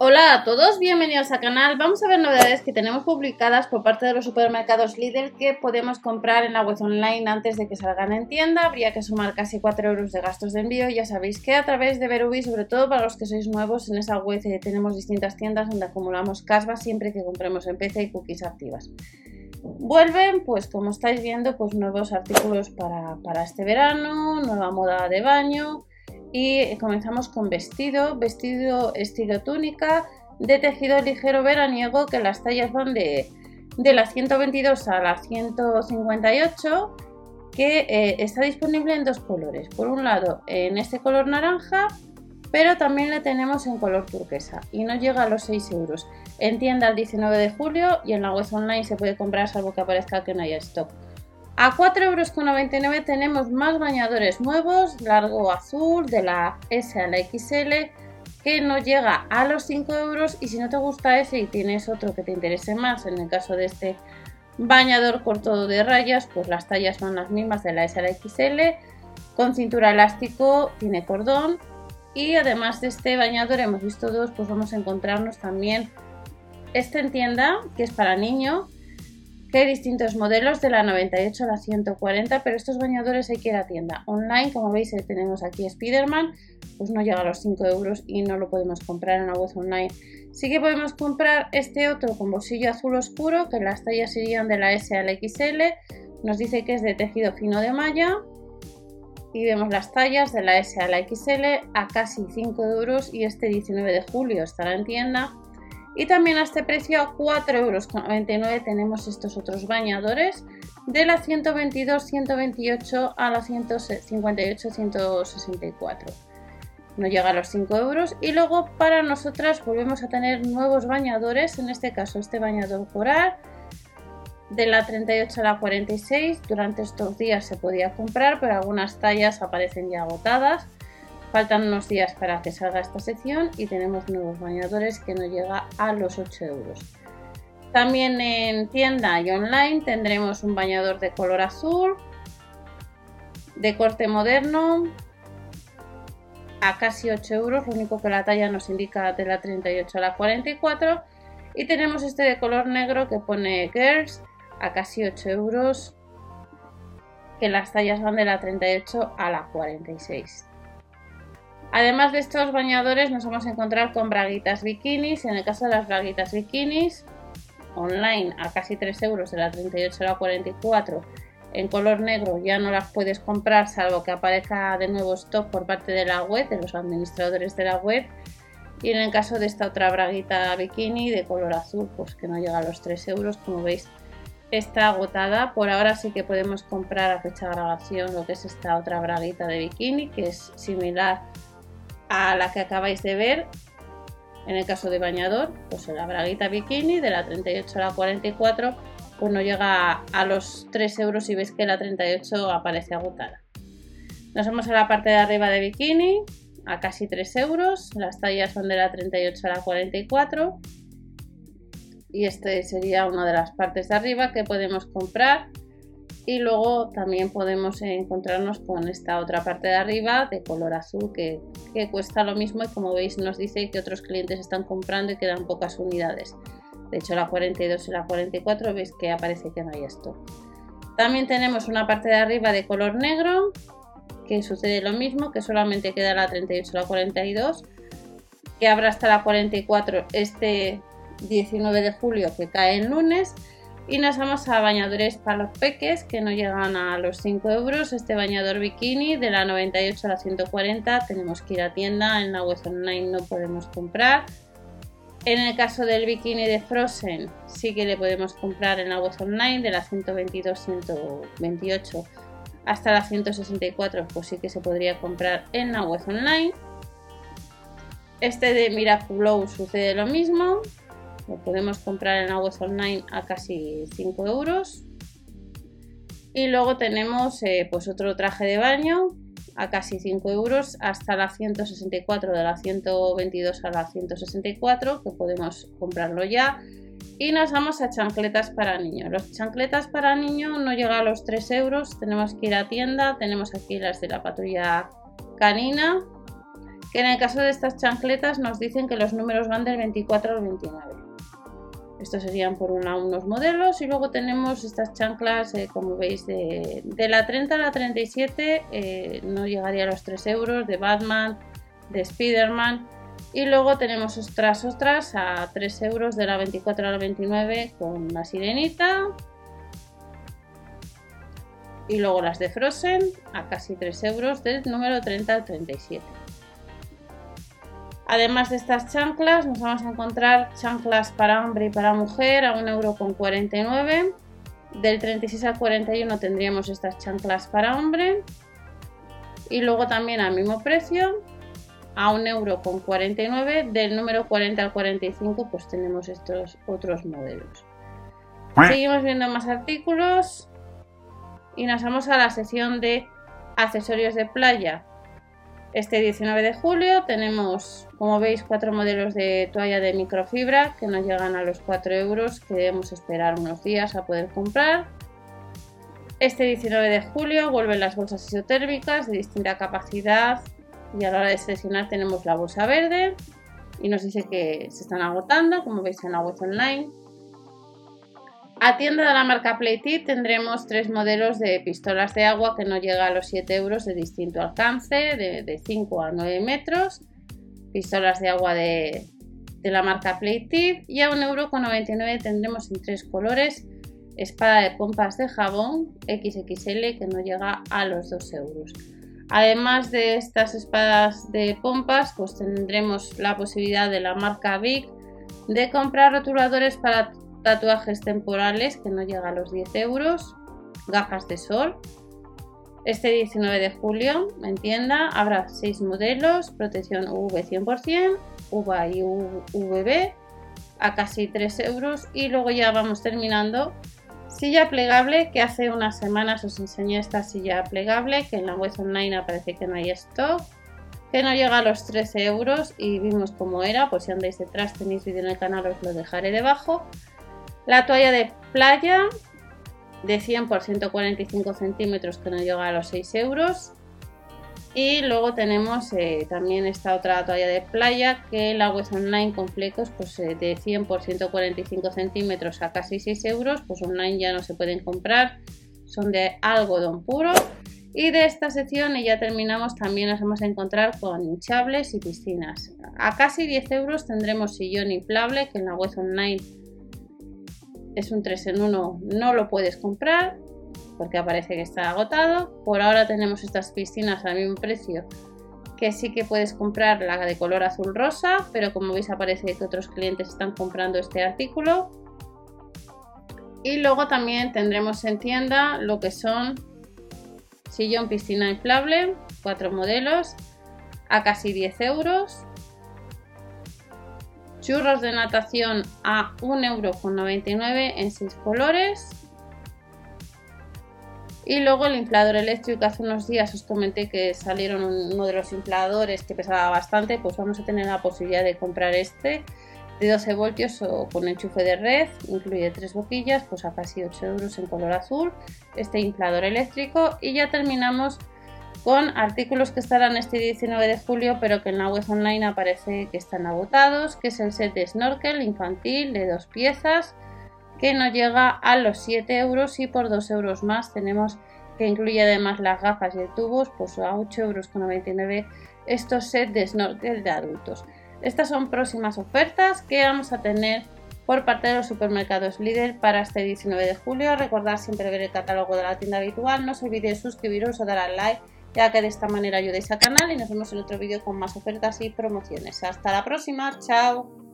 Hola a todos, bienvenidos al canal. Vamos a ver novedades que tenemos publicadas por parte de los supermercados Lidl que podemos comprar en la web online antes de que salgan en tienda. Habría que sumar casi 4 euros de gastos de envío. Ya sabéis que a través de Verubi, sobre todo para los que sois nuevos, en esa web eh, tenemos distintas tiendas donde acumulamos cashback siempre que compremos en PC y cookies activas. Vuelven, pues como estáis viendo, pues nuevos artículos para, para este verano, nueva moda de baño y comenzamos con vestido, vestido estilo túnica de tejido ligero veraniego que las tallas van de, de la 122 a la 158 que eh, está disponible en dos colores. Por un lado en este color naranja pero también le tenemos en color turquesa y no llega a los 6 euros. En tienda el 19 de julio y en la web online se puede comprar salvo que aparezca que no haya stock. A 4,99 euros tenemos más bañadores nuevos, largo azul, de la S a la XL, que no llega a los 5 euros. Y si no te gusta ese y tienes otro que te interese más, en el caso de este bañador corto de rayas, pues las tallas son las mismas de la S a la XL, con cintura elástico, tiene cordón. Y además de este bañador, hemos visto dos, pues vamos a encontrarnos también este en tienda, que es para niño, que hay distintos modelos de la 98 a la 140, pero estos bañadores hay que ir a tienda. Online, como veis, eh, tenemos aquí Spiderman, pues no llega a los 5 euros y no lo podemos comprar en la web online. Sí que podemos comprar este otro con bolsillo azul oscuro, que las tallas serían de la S a la XL. Nos dice que es de tejido fino de malla. Y vemos las tallas de la S a la XL a casi 5 euros y este 19 de julio estará en tienda y también a este precio, a 4,99 euros tenemos estos otros bañadores de la 122-128 a la 158-164. No llega a los 5 euros. Y luego para nosotras volvemos a tener nuevos bañadores. En este caso este bañador coral de la 38 a la 46. Durante estos días se podía comprar, pero algunas tallas aparecen ya agotadas. Faltan unos días para que salga esta sección y tenemos nuevos bañadores que no llega a los 8 euros. También en tienda y online tendremos un bañador de color azul, de corte moderno, a casi 8 euros, lo único que la talla nos indica de la 38 a la 44. Y tenemos este de color negro que pone Girls a casi 8 euros, que las tallas van de la 38 a la 46. Además de estos bañadores nos vamos a encontrar con braguitas bikinis. En el caso de las braguitas bikinis, online a casi 3 euros de la 38 a la 44 en color negro ya no las puedes comprar salvo que aparezca de nuevo stock por parte de la web, de los administradores de la web. Y en el caso de esta otra braguita bikini de color azul, pues que no llega a los 3 euros, como veis está agotada. Por ahora sí que podemos comprar a fecha de grabación lo que es esta otra braguita de bikini, que es similar a la que acabáis de ver. En el caso de bañador, pues la braguita bikini de la 38 a la 44, pues no llega a los 3 euros y ves que la 38 aparece agotada. Nos vamos a la parte de arriba de bikini, a casi 3 euros. Las tallas son de la 38 a la 44. Y este sería una de las partes de arriba que podemos comprar y luego también podemos encontrarnos con esta otra parte de arriba de color azul que, cuesta lo mismo y como veis nos dice que otros clientes están comprando y quedan pocas unidades. De hecho la 42 y la 44 veis que aparece que no hay esto. También tenemos una parte de arriba de color negro que sucede lo mismo, que solamente queda la 38 y la 42, que habrá hasta la 44 este 19 de julio que cae en lunes y nos vamos a bañadores para los peques que no llegan a los 5 euros. Este bañador bikini de la 98 a la 140 tenemos que ir a tienda, en la web online no podemos comprar. En el caso del bikini de Frozen sí que le podemos comprar en la web online de la 122-128 hasta la 164 pues sí que se podría comprar en la web online. Este de Miraculous sucede lo mismo, lo podemos comprar en la web online a casi 5 euros. Y luego tenemos eh, pues otro traje de baño a casi 5 euros hasta la 164 de la 122 a la 164 que podemos comprarlo ya y nos vamos a chancletas para niños los chancletas para niños no llega a los 3 euros tenemos que ir a tienda tenemos aquí las de la patrulla canina que en el caso de estas chancletas nos dicen que los números van del 24 al 29. Estos serían por una unos modelos y luego tenemos estas chanclas, eh, como veis, de, la 30 a la 37 eh, no llegaría a los 3 euros, de Batman, de Spiderman. Y luego tenemos otras otras a 3 euros de la 24 a la 29 con la sirenita. Y luego las de Frozen a casi 3 euros del número 30 al 37. Además de estas chanclas, nos vamos a encontrar chanclas para hombre y para mujer a 1,49€. Del 36 al 41 tendríamos estas chanclas para hombre. Y luego también al mismo precio, a 1,49€. Del número 40 al 45 pues tenemos estos otros modelos. Seguimos viendo más artículos y nos vamos a la sección de accesorios de playa este 19 de julio tenemos, como veis, cuatro modelos de toalla de microfibra que nos llegan a los 4 euros que debemos esperar unos días a poder comprar. Este 19 de julio vuelven las bolsas isotérmicas de distinta capacidad y a la hora de seleccionar tenemos la bolsa verde y nos dice que se están agotando, como veis en la web online. A tienda de la marca Playtip tendremos tres modelos de pistolas de agua que no llega a los 7 euros de distinto alcance, de, 5 a 9 metros. Pistolas de agua de, la marca Playtip y a 1,99€ tendremos en tres colores espada de pompas de jabón XXL que no llega a los 2 euros. Además de estas espadas de pompas, pues tendremos la posibilidad de la marca Big de comprar rotuladores para tatuajes temporales que no llega a los 10 euros, gafas de sol. Este 19 de julio en tienda habrá 6 modelos, protección UV 100%, UVA y UVB a casi 3 euros y luego ya vamos terminando. Silla plegable que hace unas semanas os enseñé esta silla plegable que en la web online aparece que no hay stock que no llega a los 13 euros y vimos cómo era, pues si andáis detrás tenéis vídeo en el canal os lo dejaré debajo la toalla de playa de 100 por 145 centímetros que nos llega a los 6 euros. Y luego tenemos eh, también esta otra toalla de playa que la web online con flecos pues, eh, de 100 por 145 centímetros a casi 6 euros. Pues online ya no se pueden comprar, son de algodón puro. Y de esta sección y ya terminamos también nos vamos a encontrar con hinchables y piscinas. A casi 10 euros tendremos sillón inflable que en la web online es un 3 en 1, no lo puedes comprar porque aparece que está agotado. Por ahora tenemos estas piscinas al mismo precio que sí que puedes comprar la de color azul rosa, pero como veis aparece que otros clientes están comprando este artículo. Y luego también tendremos en tienda lo que son sillón piscina inflable, cuatro modelos a casi 10 euros churros de natación a 1,99€ en 6 colores. Y luego el inflador eléctrico, hace unos días os comenté que salieron uno de los infladores que pesaba bastante, pues vamos a tener la posibilidad de comprar este de 12 voltios o con enchufe de red, incluye tres boquillas, pues a casi 8 euros en color azul, este inflador eléctrico y ya terminamos con artículos que estarán este 19 de julio pero que en la web online aparece que están agotados, que es el set de snorkel infantil de dos piezas que no llega a los 7 euros y por 2 euros más tenemos que incluye además las gafas y el tubos pues a 8 euros con 99 estos sets de snorkel de adultos. Estas son próximas ofertas que vamos a tener por parte de los supermercados líder para este 19 de julio. Recordad siempre ver el catálogo de la tienda habitual. No os olvidéis suscribiros o dar al like ya que de esta manera ayudéis al canal y nos vemos en otro vídeo con más ofertas y promociones. Hasta la próxima, chao.